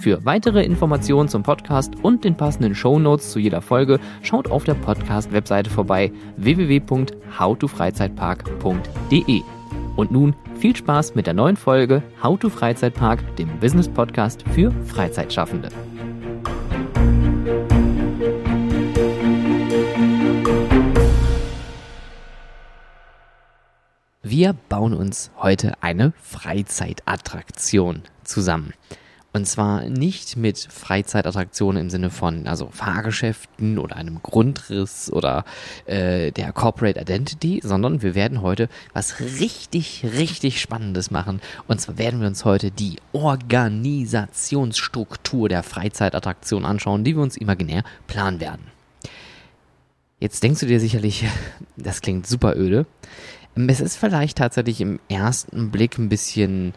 Für weitere Informationen zum Podcast und den passenden Show Notes zu jeder Folge schaut auf der Podcast-Webseite vorbei www.howtofreizeitpark.de. Und nun viel Spaß mit der neuen Folge How to Freizeitpark, dem Business Podcast für Freizeitschaffende. Wir bauen uns heute eine Freizeitattraktion zusammen. Und zwar nicht mit Freizeitattraktionen im Sinne von also Fahrgeschäften oder einem Grundriss oder äh, der Corporate Identity, sondern wir werden heute was richtig, richtig Spannendes machen. Und zwar werden wir uns heute die Organisationsstruktur der Freizeitattraktion anschauen, die wir uns imaginär planen werden. Jetzt denkst du dir sicherlich, das klingt super öde. Es ist vielleicht tatsächlich im ersten Blick ein bisschen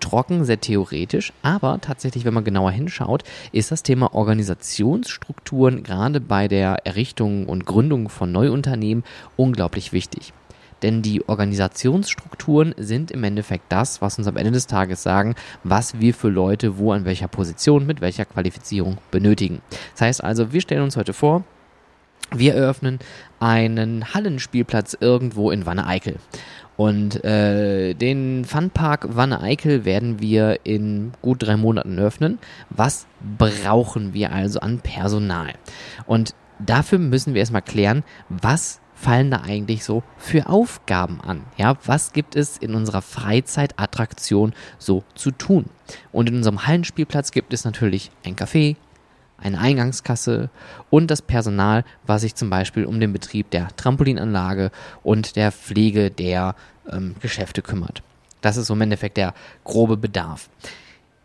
trocken, sehr theoretisch, aber tatsächlich, wenn man genauer hinschaut, ist das Thema Organisationsstrukturen gerade bei der Errichtung und Gründung von Neuunternehmen unglaublich wichtig. Denn die Organisationsstrukturen sind im Endeffekt das, was uns am Ende des Tages sagen, was wir für Leute wo an welcher Position mit welcher Qualifizierung benötigen. Das heißt also, wir stellen uns heute vor, wir eröffnen einen Hallenspielplatz irgendwo in Wanne-Eickel. Und äh, den Funpark Wanne Eickel werden wir in gut drei Monaten öffnen. Was brauchen wir also an Personal? Und dafür müssen wir erstmal klären, was fallen da eigentlich so für Aufgaben an? Ja, was gibt es in unserer Freizeitattraktion so zu tun? Und in unserem Hallenspielplatz gibt es natürlich ein Café, eine Eingangskasse und das Personal, was sich zum Beispiel um den Betrieb der Trampolinanlage und der Pflege der ähm, Geschäfte kümmert. Das ist so im Endeffekt der grobe Bedarf.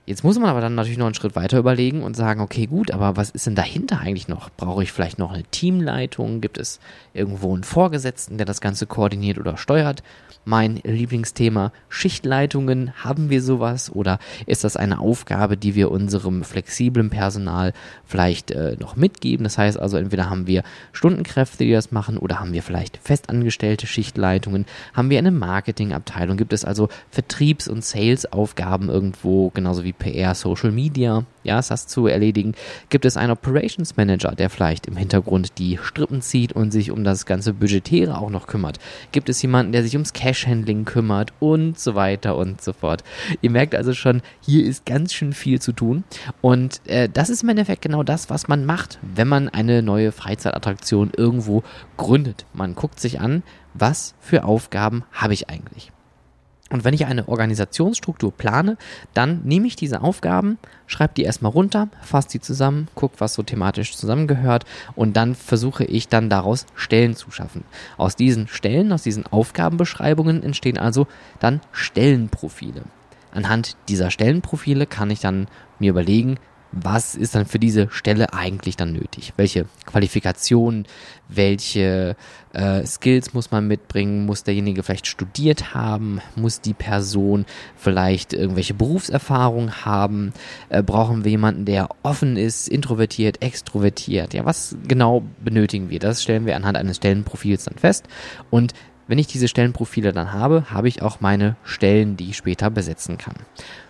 Jetzt muss man aber dann natürlich noch einen Schritt weiter überlegen und sagen, okay, gut, aber was ist denn dahinter eigentlich noch? Brauche ich vielleicht noch eine Teamleitung? Gibt es irgendwo einen Vorgesetzten, der das Ganze koordiniert oder steuert? Mein Lieblingsthema Schichtleitungen, haben wir sowas oder ist das eine Aufgabe, die wir unserem flexiblen Personal vielleicht äh, noch mitgeben? Das heißt also, entweder haben wir Stundenkräfte, die das machen oder haben wir vielleicht festangestellte Schichtleitungen? Haben wir eine Marketingabteilung? Gibt es also Vertriebs- und Sales-Aufgaben irgendwo, genauso wie PR, Social Media, ja, das zu erledigen. Gibt es einen Operations Manager, der vielleicht im Hintergrund die Strippen zieht und sich um das ganze Budgetäre auch noch kümmert? Gibt es jemanden, der sich ums Cash-Handling kümmert und so weiter und so fort? Ihr merkt also schon, hier ist ganz schön viel zu tun und äh, das ist im Endeffekt genau das, was man macht, wenn man eine neue Freizeitattraktion irgendwo gründet. Man guckt sich an, was für Aufgaben habe ich eigentlich? Und wenn ich eine Organisationsstruktur plane, dann nehme ich diese Aufgaben, schreibe die erstmal runter, fasse die zusammen, gucke, was so thematisch zusammengehört und dann versuche ich dann daraus Stellen zu schaffen. Aus diesen Stellen, aus diesen Aufgabenbeschreibungen entstehen also dann Stellenprofile. Anhand dieser Stellenprofile kann ich dann mir überlegen, was ist dann für diese Stelle eigentlich dann nötig? Welche Qualifikationen, welche äh, Skills muss man mitbringen? Muss derjenige vielleicht studiert haben? Muss die Person vielleicht irgendwelche Berufserfahrung haben? Äh, brauchen wir jemanden, der offen ist, introvertiert, extrovertiert? Ja, was genau benötigen wir? Das stellen wir anhand eines Stellenprofils dann fest und wenn ich diese Stellenprofile dann habe, habe ich auch meine Stellen, die ich später besetzen kann.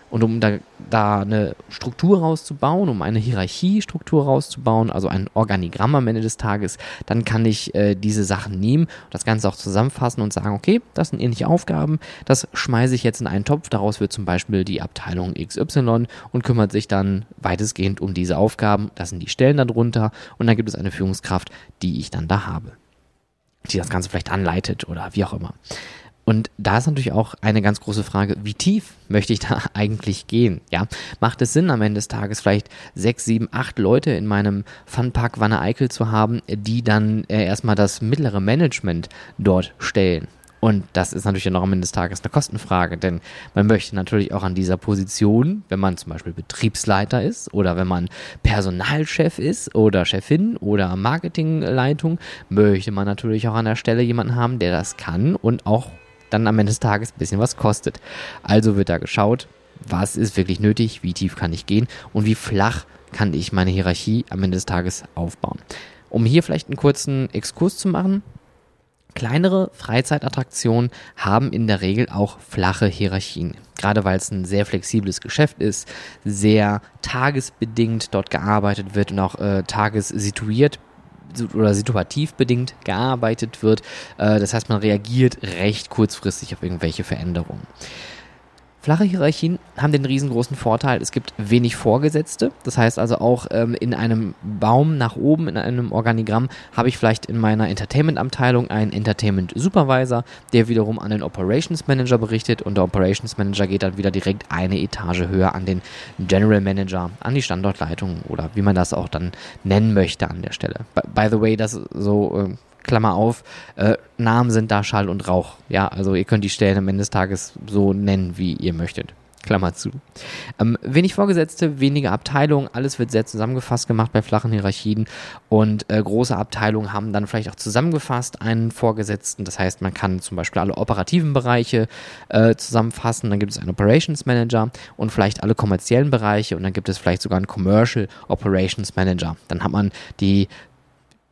Und um da, da eine Struktur rauszubauen, um eine Hierarchiestruktur rauszubauen, also ein Organigramm am Ende des Tages, dann kann ich äh, diese Sachen nehmen, das Ganze auch zusammenfassen und sagen, okay, das sind ähnliche Aufgaben, das schmeiße ich jetzt in einen Topf, daraus wird zum Beispiel die Abteilung XY und kümmert sich dann weitestgehend um diese Aufgaben, das sind die Stellen darunter und dann gibt es eine Führungskraft, die ich dann da habe. die das Ganze vielleicht anleitet oder wie auch immer. Und da ist natürlich auch eine ganz große Frage, wie tief möchte ich da eigentlich gehen? Ja, macht es Sinn, am Ende des Tages vielleicht sechs, sieben, acht Leute in meinem Funpark Wanne Eickel zu haben, die dann äh, erstmal das mittlere Management dort stellen? Und das ist natürlich dann auch am Ende des Tages eine Kostenfrage, denn man möchte natürlich auch an dieser Position, wenn man zum Beispiel Betriebsleiter ist oder wenn man Personalchef ist oder Chefin oder Marketingleitung, möchte man natürlich auch an der Stelle jemanden haben, der das kann und auch dann am Ende des Tages ein bisschen was kostet. Also wird da geschaut, was ist wirklich nötig, wie tief kann ich gehen und wie flach kann ich meine Hierarchie am Ende des Tages aufbauen. Um hier vielleicht einen kurzen Exkurs zu machen, Kleinere Freizeitattraktionen haben in der Regel auch flache Hierarchien. Gerade weil es ein sehr flexibles Geschäft ist, sehr tagesbedingt dort gearbeitet wird und auch äh, tagessituiert oder situativ bedingt gearbeitet wird. Äh, das heißt, man reagiert recht kurzfristig auf irgendwelche Veränderungen. Flache Hierarchien haben den riesengroßen Vorteil, es gibt wenig Vorgesetzte. Das heißt also auch ähm, in einem Baum nach oben, in einem Organigramm, habe ich vielleicht in meiner Entertainment-Abteilung einen Entertainment Supervisor, der wiederum an den Operations Manager berichtet und der Operations Manager geht dann wieder direkt eine Etage höher an den General Manager, an die Standortleitung oder wie man das auch dann nennen möchte an der Stelle. By, by the way, das so äh, Klammer auf, äh, Namen sind da Schall und Rauch. Ja, also ihr könnt die Stellen am Ende des Tages so nennen, wie ihr möchtet. Klammer zu. Ähm, wenig Vorgesetzte, weniger Abteilungen, alles wird sehr zusammengefasst gemacht bei flachen Hierarchien und äh, große Abteilungen haben dann vielleicht auch zusammengefasst einen Vorgesetzten. Das heißt, man kann zum Beispiel alle operativen Bereiche äh, zusammenfassen, dann gibt es einen Operations Manager und vielleicht alle kommerziellen Bereiche und dann gibt es vielleicht sogar einen Commercial Operations Manager. Dann hat man die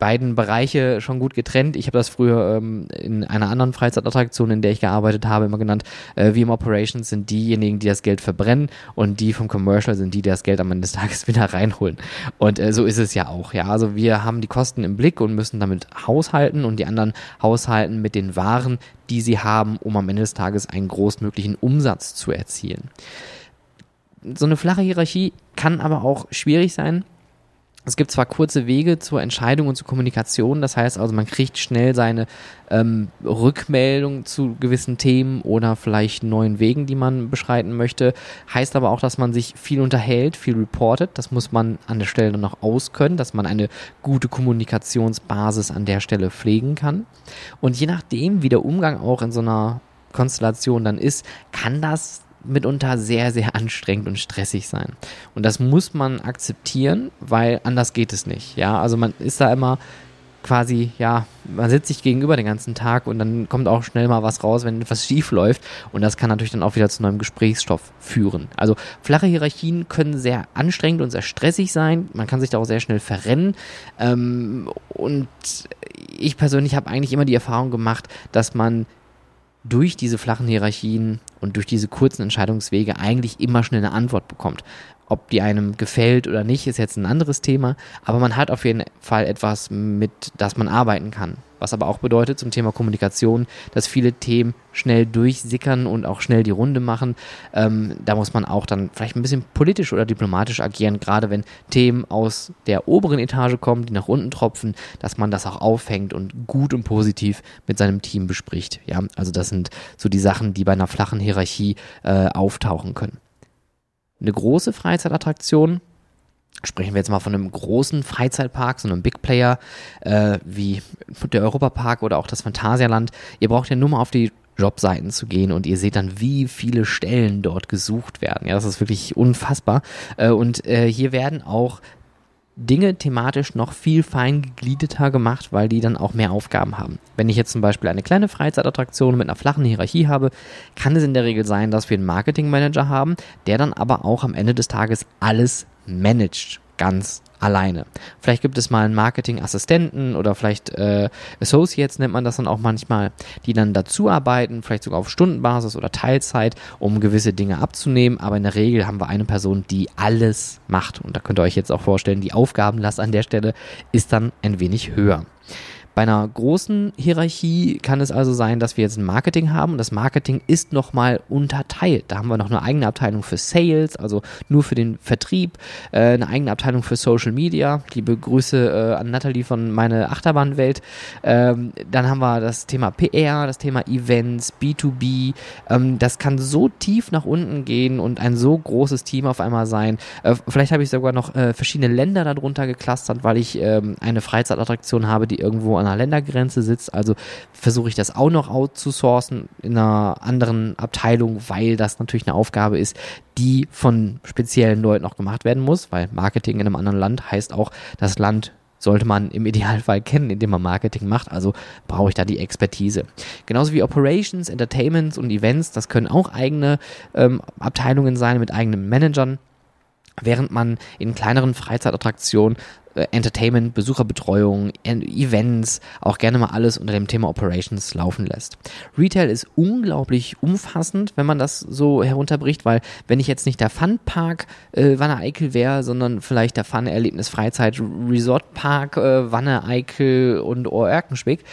beiden Bereiche schon gut getrennt. Ich habe das früher ähm, in einer anderen Freizeitattraktion, in der ich gearbeitet habe, immer genannt. Äh, im Operations sind diejenigen, die das Geld verbrennen und die vom Commercial sind die, die das Geld am Ende des Tages wieder reinholen. Und äh, so ist es ja auch. Ja, also wir haben die Kosten im Blick und müssen damit haushalten und die anderen haushalten mit den Waren, die sie haben, um am Ende des Tages einen großmöglichen Umsatz zu erzielen. So eine flache Hierarchie kann aber auch schwierig sein es gibt zwar kurze Wege zur Entscheidung und zur Kommunikation, das heißt also, man kriegt schnell seine ähm, Rückmeldung zu gewissen Themen oder vielleicht neuen Wegen, die man beschreiten möchte. Heißt aber auch, dass man sich viel unterhält, viel reportet. Das muss man an der Stelle noch auskönnen, dass man eine gute Kommunikationsbasis an der Stelle pflegen kann. Und je nachdem, wie der Umgang auch in so einer Konstellation dann ist, kann das mitunter sehr, sehr anstrengend und stressig sein. Und das muss man akzeptieren, weil anders geht es nicht. Ja, also man ist da immer quasi, ja, man sitzt sich gegenüber den ganzen Tag und dann kommt auch schnell mal was raus, wenn etwas schief läuft. Und das kann natürlich dann auch wieder zu neuem Gesprächsstoff führen. Also flache Hierarchien können sehr anstrengend und sehr stressig sein. Man kann sich da auch sehr schnell verrennen. Ähm, und ich persönlich habe eigentlich immer die Erfahrung gemacht, dass man durch diese flachen Hierarchien und durch diese kurzen Entscheidungswege eigentlich immer schnell eine Antwort bekommt. Ob die einem gefällt oder nicht, ist jetzt ein anderes Thema, aber man hat auf jeden Fall etwas, mit das man arbeiten kann. Was aber auch bedeutet zum Thema Kommunikation, dass viele Themen schnell durchsickern und auch schnell die Runde machen. Ähm, da muss man auch dann vielleicht ein bisschen politisch oder diplomatisch agieren, gerade wenn Themen aus der oberen Etage kommen, die nach unten tropfen, dass man das auch aufhängt und gut und positiv mit seinem Team bespricht. Ja, also das sind so die Sachen, die bei einer flachen Hierarchie äh, auftauchen können. Eine große Freizeitattraktion Sprechen wir jetzt mal von einem großen Freizeitpark, so einem Big Player äh, wie der Europapark oder auch das Phantasialand. Ihr braucht ja nur mal auf die Jobseiten zu gehen und ihr seht dann, wie viele Stellen dort gesucht werden. Ja, das ist wirklich unfassbar. Äh, und äh, hier werden auch Dinge thematisch noch viel fein gegliederter gemacht, weil die dann auch mehr Aufgaben haben. Wenn ich jetzt zum Beispiel eine kleine Freizeitattraktion mit einer flachen Hierarchie habe, kann es in der Regel sein, dass wir einen Marketingmanager haben, der dann aber auch am Ende des Tages alles managt ganz alleine. Vielleicht gibt es mal einen Marketingassistenten oder vielleicht äh, Associates nennt man das dann auch manchmal, die dann dazu arbeiten, vielleicht sogar auf Stundenbasis oder Teilzeit, um gewisse Dinge abzunehmen. Aber in der Regel haben wir eine Person, die alles macht. Und da könnt ihr euch jetzt auch vorstellen, die Aufgabenlast an der Stelle ist dann ein wenig höher. Bei einer großen Hierarchie kann es also sein, dass wir jetzt ein Marketing haben und das Marketing ist nochmal unterteilt. Da haben wir noch eine eigene Abteilung für Sales, also nur für den Vertrieb, äh, eine eigene Abteilung für Social Media. Liebe Grüße äh, an Nathalie von meine Achterbahnwelt. Ähm, dann haben wir das Thema PR, das Thema Events, B2B. Ähm, das kann so tief nach unten gehen und ein so großes Team auf einmal sein. Äh, vielleicht habe ich sogar noch verschiedene Länder darunter geklustert, weil ich ähm, eine Freizeitattraktion habe, die irgendwo an einer Ländergrenze sitzt. Also versuche ich das auch noch outzusourcen in einer anderen Abteilung, weil das natürlich eine Aufgabe ist, die von speziellen Leuten auch gemacht werden muss, weil Marketing in einem anderen Land heißt auch, das Land sollte man im Idealfall kennen, indem man Marketing macht. Also brauche ich da die Expertise. Genauso wie Operations, Entertainments und Events, das können auch eigene ähm, Abteilungen sein mit eigenen Managern. Während man in kleineren Freizeitattraktionen Entertainment, Besucherbetreuung, Events, auch gerne mal alles unter dem Thema Operations laufen lässt. Retail ist unglaublich umfassend, wenn man das so herunterbricht, weil wenn ich jetzt nicht der Funpark äh, Wanne Eickel wäre, sondern vielleicht der Fun Erlebnis Freizeit Resort Park äh, Wanne Eickel und Oerkenschwick,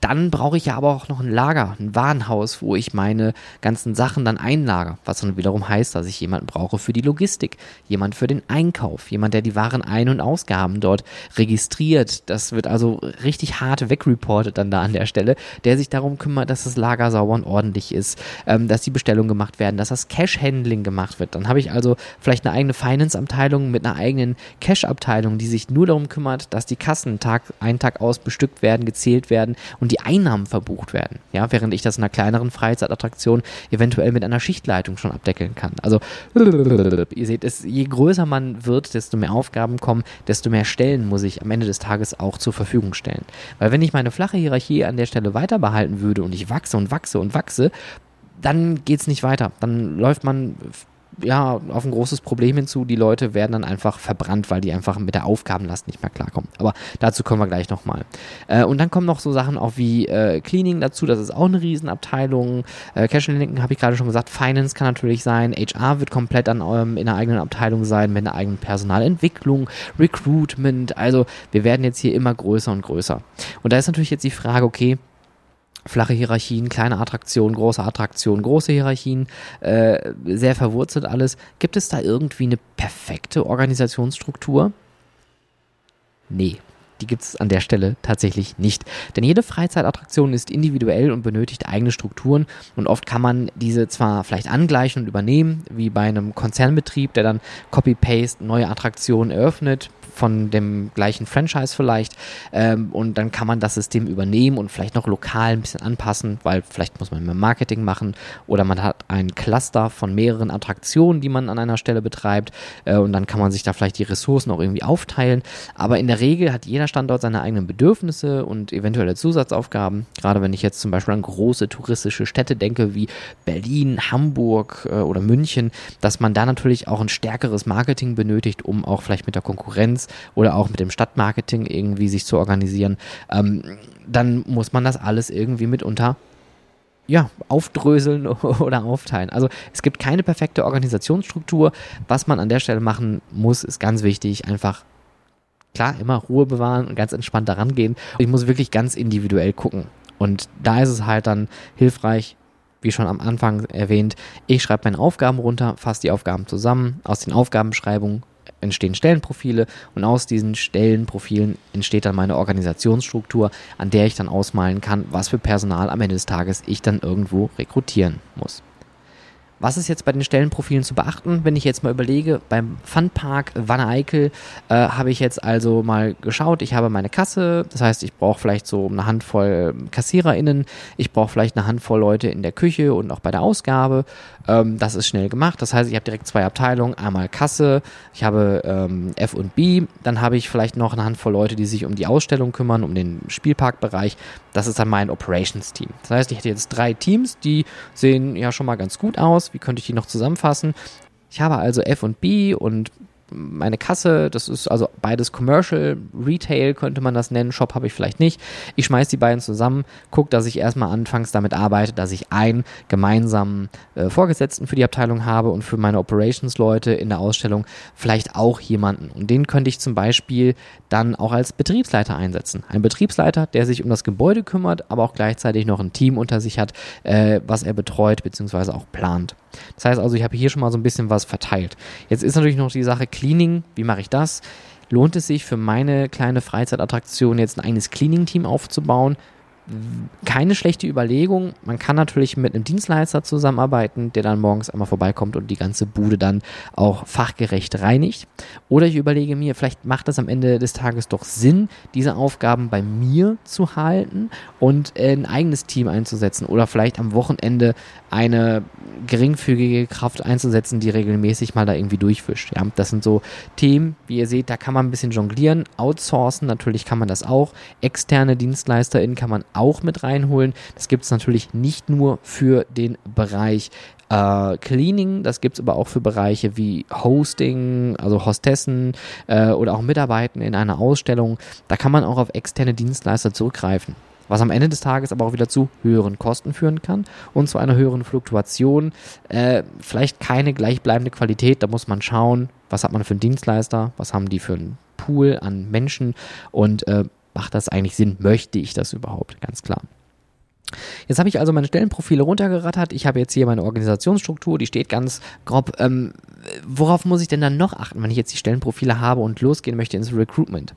dann brauche ich ja aber auch noch ein Lager, ein Warenhaus, wo ich meine ganzen Sachen dann einlager. Was dann wiederum heißt, dass ich jemanden brauche für die Logistik, jemand für den Einkauf, jemand, der die Waren Ein- und Ausgaben dort registriert. Das wird also richtig hart wegreportet dann da an der Stelle, der sich darum kümmert, dass das Lager sauber und ordentlich ist, ähm, dass die Bestellungen gemacht werden, dass das Cash-Handling gemacht wird. Dann habe ich also vielleicht eine eigene Finance-Abteilung mit einer eigenen Cash-Abteilung, die sich nur darum kümmert, dass die Kassen Tag ein Tag aus bestückt werden, gezählt werden und und die Einnahmen verbucht werden. Ja, während ich das in einer kleineren Freizeitattraktion eventuell mit einer Schichtleitung schon abdeckeln kann. Also, ihr seht, es, je größer man wird, desto mehr Aufgaben kommen, desto mehr Stellen muss ich am Ende des Tages auch zur Verfügung stellen. Weil wenn ich meine flache Hierarchie an der Stelle weiter behalten würde und ich wachse und wachse und wachse, dann geht es nicht weiter. Dann läuft man ja, auf ein großes Problem hinzu. Die Leute werden dann einfach verbrannt, weil die einfach mit der Aufgabenlast nicht mehr klarkommen. Aber dazu kommen wir gleich nochmal. Äh, und dann kommen noch so Sachen auch wie äh, Cleaning dazu. Das ist auch eine Riesenabteilung. Äh, Cash Linken habe ich gerade schon gesagt. Finance kann natürlich sein. HR wird komplett an eurem, in einer eigenen Abteilung sein, mit einer eigenen Personalentwicklung, Recruitment. Also wir werden jetzt hier immer größer und größer. Und da ist natürlich jetzt die Frage, okay, flache Hierarchien, kleine Attraktionen, große Attraktionen, große Hierarchien, äh, sehr verwurzelt alles. Gibt es da irgendwie eine perfekte Organisationsstruktur? Nee. Die gibt es an der Stelle tatsächlich nicht. Denn jede Freizeitattraktion ist individuell und benötigt eigene Strukturen und oft kann man diese zwar vielleicht angleichen und übernehmen, wie bei einem Konzernbetrieb, der dann Copy-Paste neue Attraktionen eröffnet, von dem gleichen Franchise vielleicht. Ähm, und dann kann man das System übernehmen und vielleicht noch lokal ein bisschen anpassen, weil vielleicht muss man mehr Marketing machen oder man hat ein Cluster von mehreren Attraktionen, die man an einer Stelle betreibt. Äh, und dann kann man sich da vielleicht die Ressourcen auch irgendwie aufteilen. Aber in der Regel hat jeder Standort seine eigenen Bedürfnisse und eventuelle Zusatzaufgaben. Gerade wenn ich jetzt zum Beispiel an große touristische Städte denke, wie Berlin, Hamburg äh, oder München, dass man da natürlich auch ein stärkeres Marketing benötigt, um auch vielleicht mit der Konkurrenz oder auch mit dem Stadtmarketing irgendwie sich zu organisieren, ähm, dann muss man das alles irgendwie mitunter ja, aufdröseln oder aufteilen. Also es gibt keine perfekte Organisationsstruktur. Was man an der Stelle machen muss, ist ganz wichtig, einfach klar, immer Ruhe bewahren und ganz entspannt daran gehen. Ich muss wirklich ganz individuell gucken. Und da ist es halt dann hilfreich, wie schon am Anfang erwähnt, ich schreibe meine Aufgaben runter, fasse die Aufgaben zusammen, aus den Aufgabenbeschreibungen entstehen Stellenprofile und aus diesen Stellenprofilen entsteht dann meine Organisationsstruktur, an der ich dann ausmalen kann, was für Personal am Ende des Tages ich dann irgendwo rekrutieren muss. Was ist jetzt bei den Stellenprofilen zu beachten, wenn ich jetzt mal überlege, beim Funpark Wanne Eickel äh, habe ich jetzt also mal geschaut, ich habe meine Kasse, das heißt, ich brauche vielleicht so eine Handvoll KassiererInnen, ich brauche vielleicht eine Handvoll Leute in der Küche und auch bei der Ausgabe. Ähm, das ist schnell gemacht, das heißt, ich habe direkt zwei Abteilungen, einmal Kasse, ich habe ähm, F und B, dann habe ich vielleicht noch eine Handvoll Leute, die sich um die Ausstellung kümmern, um den Spielparkbereich. Das ist dann mein Operations-Team. Das heißt, ich hätte jetzt drei Teams, die sehen ja schon mal ganz gut aus wie könnte ich die noch zusammenfassen? Ich habe also F und B und meine Kasse, das ist also beides Commercial, Retail könnte man das nennen, Shop habe ich vielleicht nicht. Ich schmeiße die beiden zusammen, gucke, dass ich erstmal anfangs damit arbeite, dass ich einen gemeinsamen äh, Vorgesetzten für die Abteilung habe und für meine Operations-Leute in der Ausstellung vielleicht auch jemanden. Und den könnte ich zum Beispiel dann auch als Betriebsleiter einsetzen. Ein Betriebsleiter, der sich um das Gebäude kümmert, aber auch gleichzeitig noch ein Team unter sich hat, äh, was er betreut bzw. auch plant. Das heißt also, ich habe hier schon mal so ein bisschen was verteilt. Jetzt ist natürlich noch die Sache Cleaning. Wie mache ich das? Lohnt es sich für meine kleine Freizeitattraktion jetzt ein eigenes Cleaning-Team aufzubauen? Keine schlechte Überlegung. Man kann natürlich mit einem Dienstleister zusammenarbeiten, der dann morgens einmal vorbeikommt und die ganze Bude dann auch fachgerecht reinigt. Oder ich überlege mir, vielleicht macht es am Ende des Tages doch Sinn, diese Aufgaben bei mir zu halten und ein eigenes Team einzusetzen oder vielleicht am Wochenende eine geringfügige Kraft einzusetzen, die regelmäßig mal da irgendwie durchwischt. Ja, das sind so Themen, wie ihr seht, da kann man ein bisschen jonglieren, outsourcen, natürlich kann man das auch. Externe DienstleisterInnen kann man auch mit reinholen. Das gibt es natürlich nicht nur für den Bereich äh, Cleaning, das gibt es aber auch für Bereiche wie Hosting, also Hostessen äh, oder auch Mitarbeiten in einer Ausstellung. Da kann man auch auf externe Dienstleister zurückgreifen was am Ende des Tages aber auch wieder zu höheren Kosten führen kann und zu einer höheren Fluktuation. Äh, vielleicht keine gleichbleibende Qualität, da muss man schauen, was hat man für einen Dienstleister, was haben die für einen Pool an Menschen und äh, macht das eigentlich Sinn? Möchte ich das überhaupt? Ganz klar. Jetzt habe ich also meine Stellenprofile runtergerattert. Ich habe jetzt hier meine Organisationsstruktur, die steht ganz grob. Ähm, worauf muss ich denn dann noch achten, wenn ich jetzt die Stellenprofile habe und losgehen möchte ins Recruitment?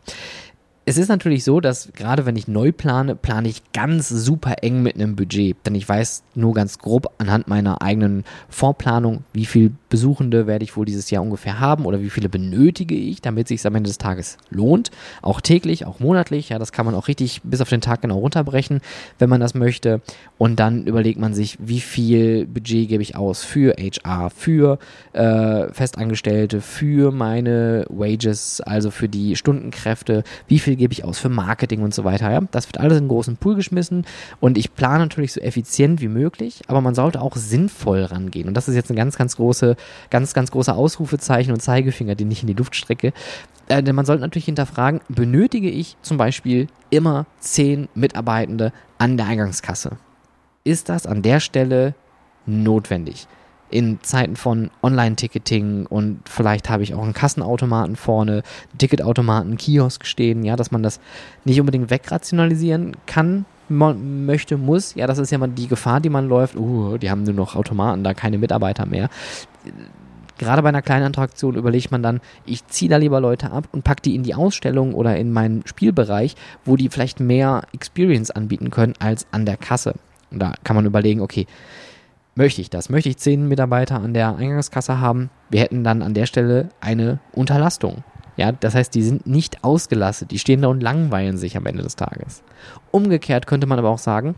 Es ist natürlich so, dass gerade wenn ich neu plane, plane ich ganz super eng mit einem Budget. Denn ich weiß nur ganz grob anhand meiner eigenen Vorplanung, wie viel Besuchende werde ich wohl dieses Jahr ungefähr haben oder wie viele benötige ich, damit sich am Ende des Tages lohnt. Auch täglich, auch monatlich. Ja, das kann man auch richtig bis auf den Tag genau runterbrechen, wenn man das möchte. Und dann überlegt man sich, wie viel Budget gebe ich aus für HR, für äh, Festangestellte, für meine Wages, also für die Stundenkräfte, wie viel viel gebe ich aus für Marketing und so weiter. Ja? Das wird alles in einen großen Pool geschmissen und ich plane natürlich so effizient wie möglich, aber man sollte auch sinnvoll rangehen. Und das ist jetzt ein ganz, ganz große, ganz, ganz großer Ausrufezeichen und Zeigefinger, den ich in die Luft strecke. Äh, denn man sollte natürlich hinterfragen, benötige ich zum Beispiel immer zehn Mitarbeitende an der Eingangskasse? Ist das an der Stelle notwendig? In Zeiten von Online-Ticketing und vielleicht habe ich auch einen Kassenautomaten vorne, Ticketautomaten, Kiosk stehen, ja, dass man das nicht unbedingt wegrationalisieren kann, möchte, muss. Ja, das ist ja mal die Gefahr, die man läuft. Uh, die haben nur noch Automaten, da keine Mitarbeiter mehr. Gerade bei einer kleinen Attraktion überlegt man dann, ich ziehe da lieber Leute ab und packe die in die Ausstellung oder in meinen Spielbereich, wo die vielleicht mehr Experience anbieten können als an der Kasse. Und da kann man überlegen, okay, möchte ich das? Möchte ich zehn Mitarbeiter an der Eingangskasse haben? Wir hätten dann an der Stelle eine Unterlastung. Ja, das heißt, die sind nicht ausgelastet, die stehen da und langweilen sich am Ende des Tages. Umgekehrt könnte man aber auch sagen,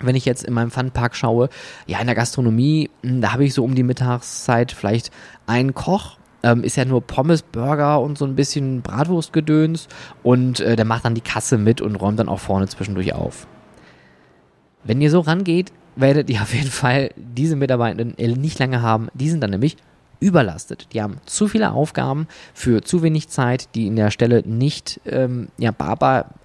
wenn ich jetzt in meinem Funpark schaue, ja, in der Gastronomie, hm, da habe ich so um die Mittagszeit vielleicht einen Koch, ähm, ist ja nur Pommes, Burger und so ein bisschen Bratwurstgedöns und äh, der macht dann die Kasse mit und räumt dann auch vorne zwischendurch auf. Wenn ihr so rangeht, werdet ihr auf jeden Fall diese Mitarbeitenden nicht lange haben. Die sind dann nämlich überlastet. Die haben zu viele Aufgaben für zu wenig Zeit, die in der Stelle nicht ähm, ja,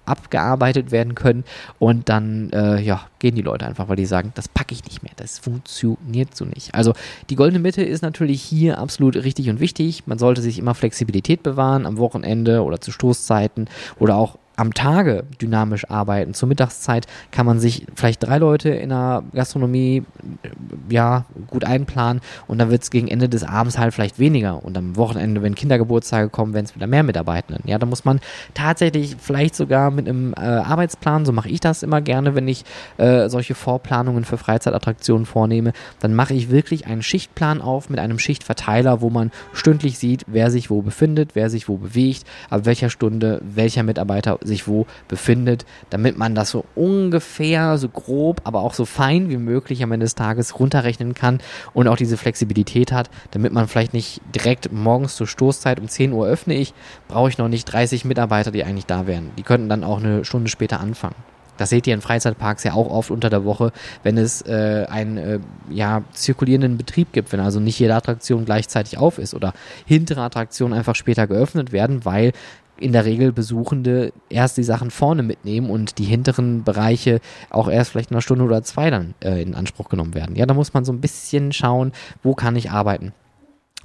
abgearbeitet werden können. Und dann äh, ja, gehen die Leute einfach, weil die sagen, das packe ich nicht mehr. Das funktioniert so nicht. Also die goldene Mitte ist natürlich hier absolut richtig und wichtig. Man sollte sich immer Flexibilität bewahren am Wochenende oder zu Stoßzeiten oder auch am Tage dynamisch arbeiten. Zur Mittagszeit kann man sich vielleicht drei Leute in der Gastronomie äh, ja gut einplanen und dann wird es gegen Ende des Abends halt vielleicht weniger. Und am Wochenende, wenn Kindergeburtstage kommen, werden es wieder mehr Mitarbeitenden. Ja, da muss man tatsächlich vielleicht sogar mit einem äh, Arbeitsplan, so mache ich das immer gerne, wenn ich äh, solche Vorplanungen für Freizeitattraktionen vornehme, dann mache ich wirklich einen Schichtplan auf mit einem Schichtverteiler, wo man stündlich sieht, wer sich wo befindet, wer sich wo bewegt, ab welcher Stunde welcher Mitarbeiter sich wo befindet, damit man das so ungefähr, so grob, aber auch so fein wie möglich am Ende des Tages runterrechnen kann und auch diese Flexibilität hat, damit man vielleicht nicht direkt morgens zur Stoßzeit um 10 Uhr öffne ich, brauche ich noch nicht 30 Mitarbeiter, die eigentlich da wären. Die könnten dann auch eine Stunde später anfangen. Das seht ihr in Freizeitparks ja auch oft unter der Woche, wenn es äh, einen äh, ja, zirkulierenden Betrieb gibt, wenn also nicht jede Attraktion gleichzeitig auf ist oder hintere Attraktionen einfach später geöffnet werden, weil in der Regel Besuchende erst die Sachen vorne mitnehmen und die hinteren Bereiche auch erst vielleicht in einer Stunde oder zwei dann äh, in Anspruch genommen werden. Ja, da muss man so ein bisschen schauen, wo kann ich arbeiten.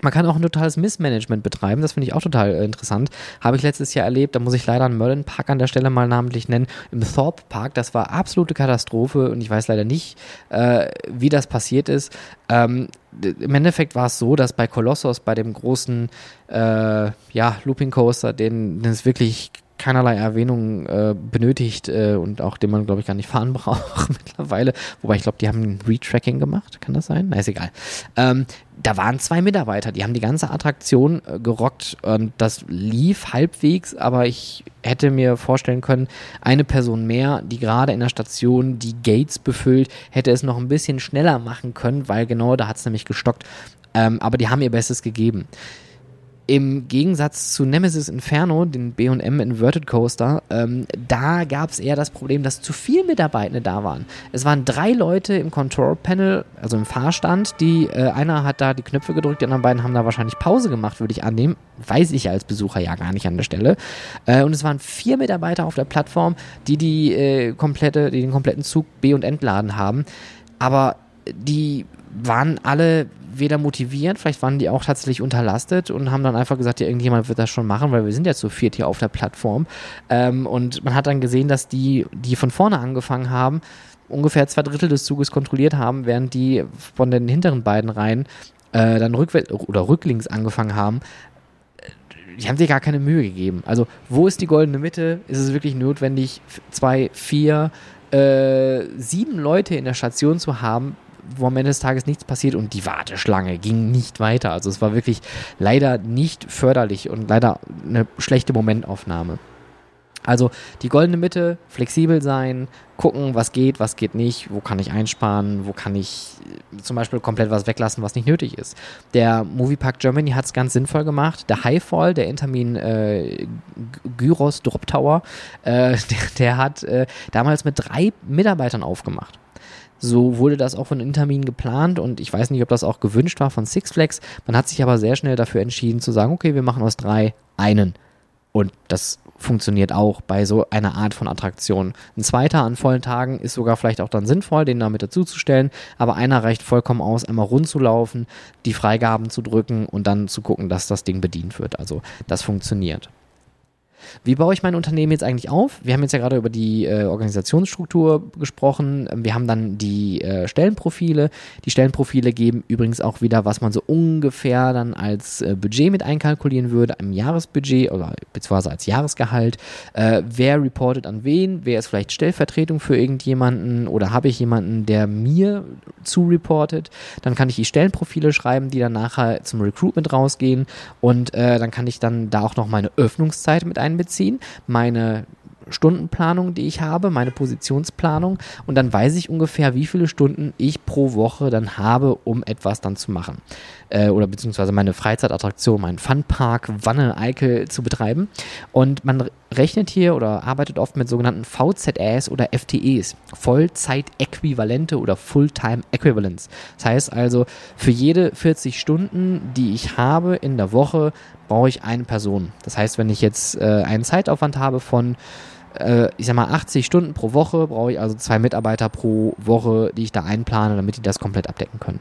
Man kann auch ein totales Missmanagement betreiben, das finde ich auch total äh, interessant. Habe ich letztes Jahr erlebt, da muss ich leider einen Merlin Park an der Stelle mal namentlich nennen, im Thorpe Park, das war absolute Katastrophe und ich weiß leider nicht, äh, wie das passiert ist. Ähm, Im Endeffekt war es so, dass bei Colossus, bei dem großen äh, ja, Looping Coaster, den, den es wirklich keinerlei Erwähnung äh, benötigt äh, und auch den man, glaube ich, gar nicht fahren braucht mittlerweile. Wobei ich glaube, die haben ein Retracking gemacht. Kann das sein? Na, ist egal. Ähm, da waren zwei Mitarbeiter, die haben die ganze Attraktion äh, gerockt und das lief halbwegs, aber ich hätte mir vorstellen können, eine Person mehr, die gerade in der Station die Gates befüllt, hätte es noch ein bisschen schneller machen können, weil genau da hat es nämlich gestockt. Ähm, aber die haben ihr Bestes gegeben. Im Gegensatz zu Nemesis Inferno, den BM Inverted Coaster, ähm, da gab es eher das Problem, dass zu viele Mitarbeitende da waren. Es waren drei Leute im Control Panel, also im Fahrstand, die äh, einer hat da die Knöpfe gedrückt, die anderen beiden haben da wahrscheinlich Pause gemacht, würde ich annehmen. Weiß ich als Besucher ja gar nicht an der Stelle. Äh, und es waren vier Mitarbeiter auf der Plattform, die, die, äh, komplette, die den kompletten Zug B- und entladen haben. Aber die waren alle weder motiviert, vielleicht waren die auch tatsächlich unterlastet und haben dann einfach gesagt, ja, irgendjemand wird das schon machen, weil wir sind ja zu viert hier auf der Plattform. Ähm, und man hat dann gesehen, dass die, die von vorne angefangen haben, ungefähr zwei Drittel des Zuges kontrolliert haben, während die von den hinteren beiden Reihen äh, dann rückwärts oder rücklinks angefangen haben. Die haben sich gar keine Mühe gegeben. Also, wo ist die goldene Mitte? Ist es wirklich notwendig, zwei, vier, äh, sieben Leute in der Station zu haben, wo am Ende des Tages nichts passiert und die Warteschlange ging nicht weiter. Also es war wirklich leider nicht förderlich und leider eine schlechte Momentaufnahme. Also die goldene Mitte, flexibel sein, gucken, was geht, was geht nicht, wo kann ich einsparen, wo kann ich äh, zum Beispiel komplett was weglassen, was nicht nötig ist. Der Moviepark Germany hat es ganz sinnvoll gemacht. Der Highfall, der Intermin äh, Gyros Drop Tower, äh, der, der, hat äh, damals mit drei Mitarbeitern aufgemacht. So wurde das auch von Intermin geplant und ich weiß nicht, ob das auch gewünscht war von Six Flags. Man hat sich aber sehr schnell dafür entschieden zu sagen, okay, wir machen aus drei einen. Und das funktioniert auch bei so einer Art von Attraktion. Ein zweiter an vollen Tagen ist sogar vielleicht auch dann sinnvoll, den damit dazuzustellen, aber einer reicht vollkommen aus, einmal rund zu laufen, die Freigaben zu drücken und dann zu gucken, dass das Ding bedient wird. Also das funktioniert. Wie baue ich mein Unternehmen jetzt eigentlich auf? Wir haben jetzt ja gerade über die äh, Organisationsstruktur gesprochen. Wir haben dann die äh, Stellenprofile. Die Stellenprofile geben übrigens auch wieder, was man so ungefähr dann als äh, Budget mit einkalkulieren würde, im Jahresbudget oder beziehungsweise als Jahresgehalt. Äh, wer reportet an wen? Wer ist vielleicht Stellvertretung für irgendjemanden oder habe ich jemanden, der mir zu reportet? Dann kann ich die Stellenprofile schreiben, die dann nachher zum Recruitment rausgehen und äh, dann kann ich dann da auch noch meine Öffnungszeit mit einbeziehen einbeziehen, meine Stundenplanung, die ich habe, meine Positionsplanung und dann weiß ich ungefähr, wie viele Stunden ich pro Woche dann habe, um etwas dann zu machen. Äh, oder beziehungsweise meine Freizeitattraktion, meinen Funpark Wanne Eickel zu betreiben. Und man rechnet hier oder arbeitet oft mit sogenannten VZS oder FTEs, Vollzeit-Äquivalente oder Fulltime Equivalents. Das heißt also, für jede 40 Stunden, die ich habe in der Woche, brauche ich eine Person. Das heißt, wenn ich jetzt äh, einen Zeitaufwand habe von äh, ich sag mal, 80 Stunden pro Woche brauche ich also zwei Mitarbeiter pro Woche, die ich da einplane, damit die das komplett abdecken können.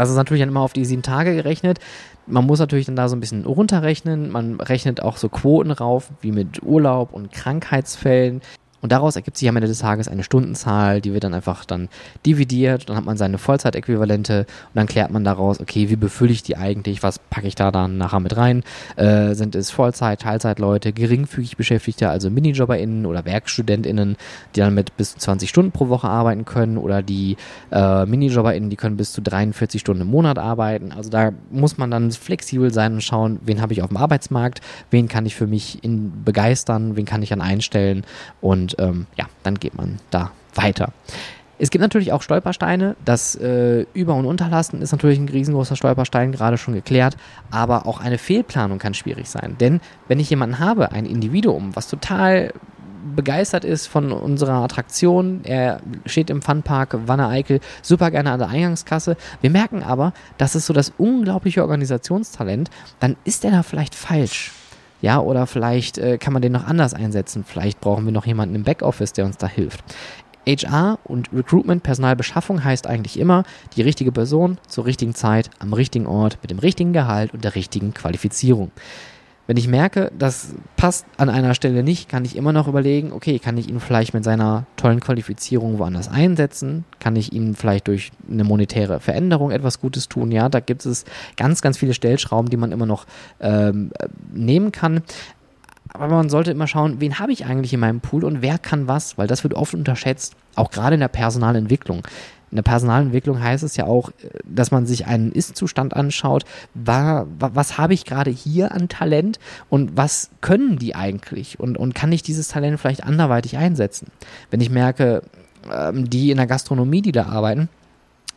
Das ist natürlich dann immer auf die sieben Tage gerechnet. Man muss natürlich dann da so ein bisschen runterrechnen. Man rechnet auch so Quoten rauf, wie mit Urlaub und Krankheitsfällen. Und daraus ergibt sich am Ende des Tages eine Stundenzahl, die wird dann einfach dann dividiert, dann hat man seine Vollzeitäquivalente und dann klärt man daraus, okay, wie befülle ich die eigentlich, was packe ich da dann nachher mit rein? Äh, sind es Vollzeit, Teilzeitleute, geringfügig Beschäftigte, also MiniJobberInnen oder WerkstudentInnen, die dann mit bis zu 20 Stunden pro Woche arbeiten können oder die äh, MiniJobberInnen, die können bis zu 43 Stunden im Monat arbeiten. Also da muss man dann flexibel sein und schauen, wen habe ich auf dem Arbeitsmarkt, wen kann ich für mich in, begeistern, wen kann ich dann einstellen und und ähm, ja, dann geht man da weiter. Es gibt natürlich auch Stolpersteine. Das äh, Über- und Unterlasten ist natürlich ein riesengroßer Stolperstein, gerade schon geklärt. Aber auch eine Fehlplanung kann schwierig sein. Denn wenn ich jemanden habe, ein Individuum, was total begeistert ist von unserer Attraktion. Er steht im Funpark Wanne Eickel super gerne an der Eingangskasse. Wir merken aber, das ist so das unglaubliche Organisationstalent. Dann ist er da vielleicht falsch. Ja, oder vielleicht äh, kann man den noch anders einsetzen. Vielleicht brauchen wir noch jemanden im Backoffice, der uns da hilft. HR und Recruitment, Personalbeschaffung heißt eigentlich immer die richtige Person zur richtigen Zeit, am richtigen Ort, mit dem richtigen Gehalt und der richtigen Qualifizierung. Wenn ich merke, das passt an einer Stelle nicht, kann ich immer noch überlegen, okay, kann ich ihn vielleicht mit seiner tollen Qualifizierung woanders einsetzen? Kann ich ihm vielleicht durch eine monetäre Veränderung etwas Gutes tun? Ja, da gibt es ganz, ganz viele Stellschrauben, die man immer noch ähm, nehmen kann. Aber man sollte immer schauen, wen habe ich eigentlich in meinem Pool und wer kann was, weil das wird oft unterschätzt, auch gerade in der Personalentwicklung. In der Personalentwicklung heißt es ja auch, dass man sich einen Ist-Zustand anschaut. War, was habe ich gerade hier an Talent und was können die eigentlich? Und, und kann ich dieses Talent vielleicht anderweitig einsetzen? Wenn ich merke, ähm, die in der Gastronomie, die da arbeiten,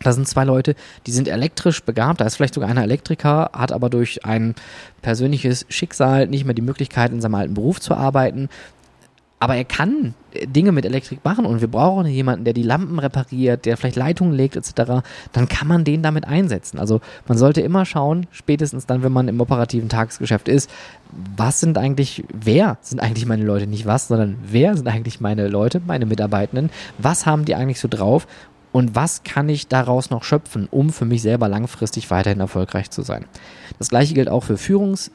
da sind zwei Leute, die sind elektrisch begabt. Da ist vielleicht sogar einer Elektriker, hat aber durch ein persönliches Schicksal nicht mehr die Möglichkeit, in seinem alten Beruf zu arbeiten aber er kann äh, Dinge mit Elektrik machen und wir brauchen jemanden, der die Lampen repariert, der vielleicht Leitungen legt etc., dann kann man den damit einsetzen. Also man sollte immer schauen, spätestens dann, wenn man im operativen Tagesgeschäft ist, was sind eigentlich, wer sind eigentlich meine Leute, nicht was, sondern wer sind eigentlich meine Leute, meine Mitarbeitenden, was haben die eigentlich so drauf und was kann ich daraus noch schöpfen, um für mich selber langfristig weiterhin erfolgreich zu sein. Das gleiche gilt auch für Führungs-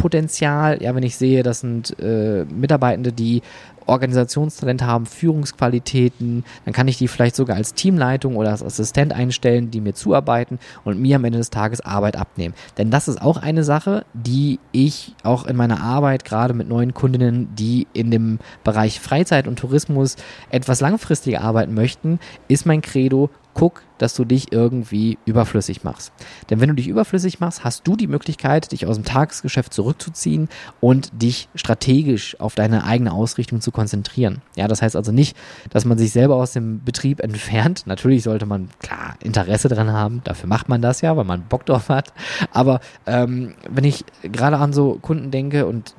Potenzial, ja, wenn ich sehe, das sind äh, Mitarbeitende, die Organisationstalent haben, Führungsqualitäten, dann kann ich die vielleicht sogar als Teamleitung oder als Assistent einstellen, die mir zuarbeiten und mir am Ende des Tages Arbeit abnehmen. Denn das ist auch eine Sache, die ich auch in meiner Arbeit gerade mit neuen Kundinnen, die in dem Bereich Freizeit und Tourismus etwas langfristiger arbeiten möchten, ist mein Credo, guck, dass du dich irgendwie überflüssig machst. Denn wenn du dich überflüssig machst, hast du die Möglichkeit, dich aus dem Tagesgeschäft zurückzuziehen und dich strategisch auf deine eigene Ausrichtung zu konzentrieren. Ja, das heißt also nicht, dass man sich selber aus dem Betrieb entfernt. Natürlich sollte man klar Interesse dran haben. Dafür macht man das ja, weil man Bock drauf hat. Aber ähm, wenn ich gerade an so Kunden denke und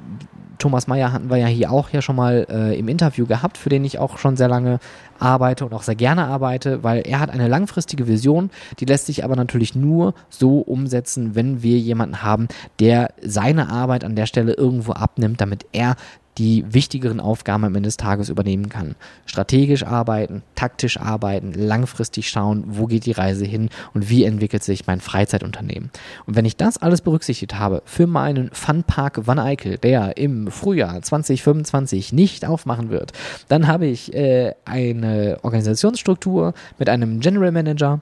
Thomas Meyer hatten wir ja hier auch ja schon mal äh, im Interview gehabt, für den ich auch schon sehr lange arbeite und auch sehr gerne arbeite, weil er hat eine langfristige Vision, die lässt sich aber natürlich nur so umsetzen, wenn wir jemanden haben, der seine Arbeit an der Stelle irgendwo abnimmt, damit er die wichtigeren Aufgaben am Ende des Tages übernehmen kann. Strategisch arbeiten, taktisch arbeiten, langfristig schauen, wo geht die Reise hin und wie entwickelt sich mein Freizeitunternehmen. Und wenn ich das alles berücksichtigt habe für meinen Funpark Van Eyck, der im Frühjahr 2025 nicht aufmachen wird, dann habe ich äh, eine Organisationsstruktur mit einem General Manager,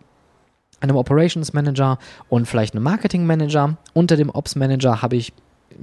einem Operations Manager und vielleicht einem Marketing Manager. Unter dem Ops Manager habe ich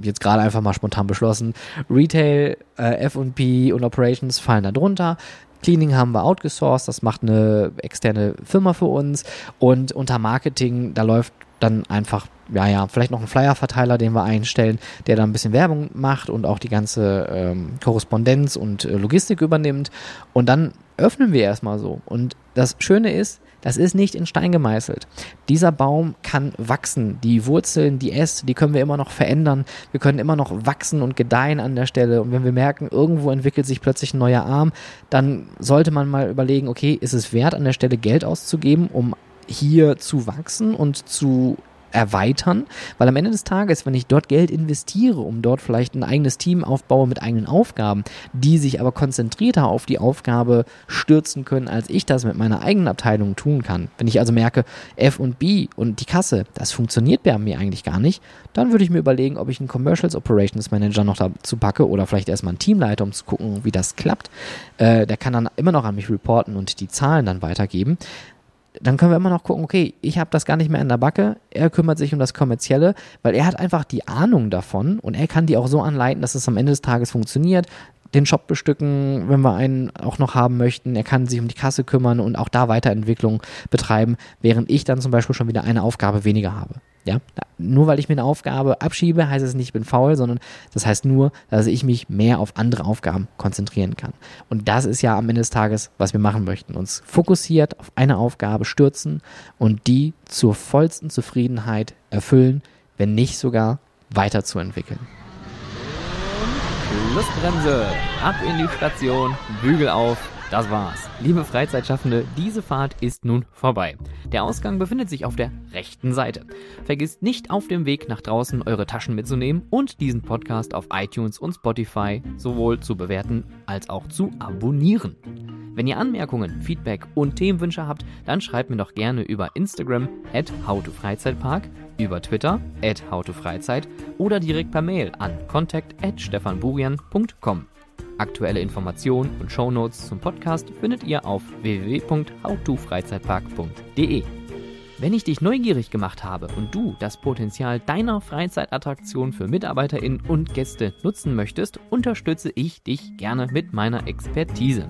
jetzt gerade einfach mal spontan beschlossen, Retail, äh, F&P und Operations fallen da drunter. Cleaning haben wir outgesourced, das macht eine externe Firma für uns und unter Marketing, da läuft dann einfach, ja, ja, vielleicht noch ein Flyer-Verteiler, den wir einstellen, der dann ein bisschen Werbung macht und auch die ganze ähm, Korrespondenz und äh, Logistik übernimmt. Und dann öffnen wir erstmal so. Und das Schöne ist, das ist nicht in Stein gemeißelt. Dieser Baum kann wachsen. Die Wurzeln, die Äste, die können wir immer noch verändern. Wir können immer noch wachsen und gedeihen an der Stelle. Und wenn wir merken, irgendwo entwickelt sich plötzlich ein neuer Arm, dann sollte man mal überlegen, okay, ist es wert, an der Stelle Geld auszugeben, um hier zu wachsen und zu erweitern, weil am Ende des Tages, wenn ich dort Geld investiere, um dort vielleicht ein eigenes Team aufbaue mit eigenen Aufgaben, die sich aber konzentrierter auf die Aufgabe stürzen können, als ich das mit meiner eigenen Abteilung tun kann. Wenn ich also merke, F und B und die Kasse, das funktioniert bei mir eigentlich gar nicht, dann würde ich mir überlegen, ob ich einen Commercials Operations Manager noch dazu packe oder vielleicht erstmal einen Teamleiter, um zu gucken, wie das klappt. Äh, der kann dann immer noch an mich reporten und die Zahlen dann weitergeben dann können wir immer noch gucken, okay, ich habe das gar nicht mehr in der Backe, er kümmert sich um das Kommerzielle, weil er hat einfach die Ahnung davon und er kann die auch so anleiten, dass es am Ende des Tages funktioniert den Shop bestücken, wenn wir einen auch noch haben möchten. Er kann sich um die Kasse kümmern und auch da Weiterentwicklung betreiben, während ich dann zum Beispiel schon wieder eine Aufgabe weniger habe. Ja, nur weil ich mir eine Aufgabe abschiebe, heißt es nicht, ich bin faul, sondern das heißt nur, dass ich mich mehr auf andere Aufgaben konzentrieren kann. Und das ist ja am Ende des Tages, was wir machen möchten. Uns fokussiert auf eine Aufgabe stürzen und die zur vollsten Zufriedenheit erfüllen, wenn nicht sogar weiterzuentwickeln. Schlussbremse, ab in die Station, Bügel auf, das war's. Liebe Freizeitschaffende, diese Fahrt ist nun vorbei. Der Ausgang befindet sich auf der rechten Seite. Vergisst nicht auf dem Weg nach draußen eure Taschen mitzunehmen und diesen Podcast auf iTunes und Spotify sowohl zu bewerten als auch zu abonnieren. Wenn ihr Anmerkungen, Feedback und Themenwünsche habt, dann schreibt mir doch gerne über Instagram at howtofreizeitpark, über Twitter at howtofreizeit oder direkt per Mail an contact at stefanburian.com. Aktuelle Informationen und Shownotes zum Podcast findet ihr auf www.howtofreizeitpark.de. Wenn ich dich neugierig gemacht habe und du das Potenzial deiner Freizeitattraktion für MitarbeiterInnen und Gäste nutzen möchtest, unterstütze ich dich gerne mit meiner Expertise.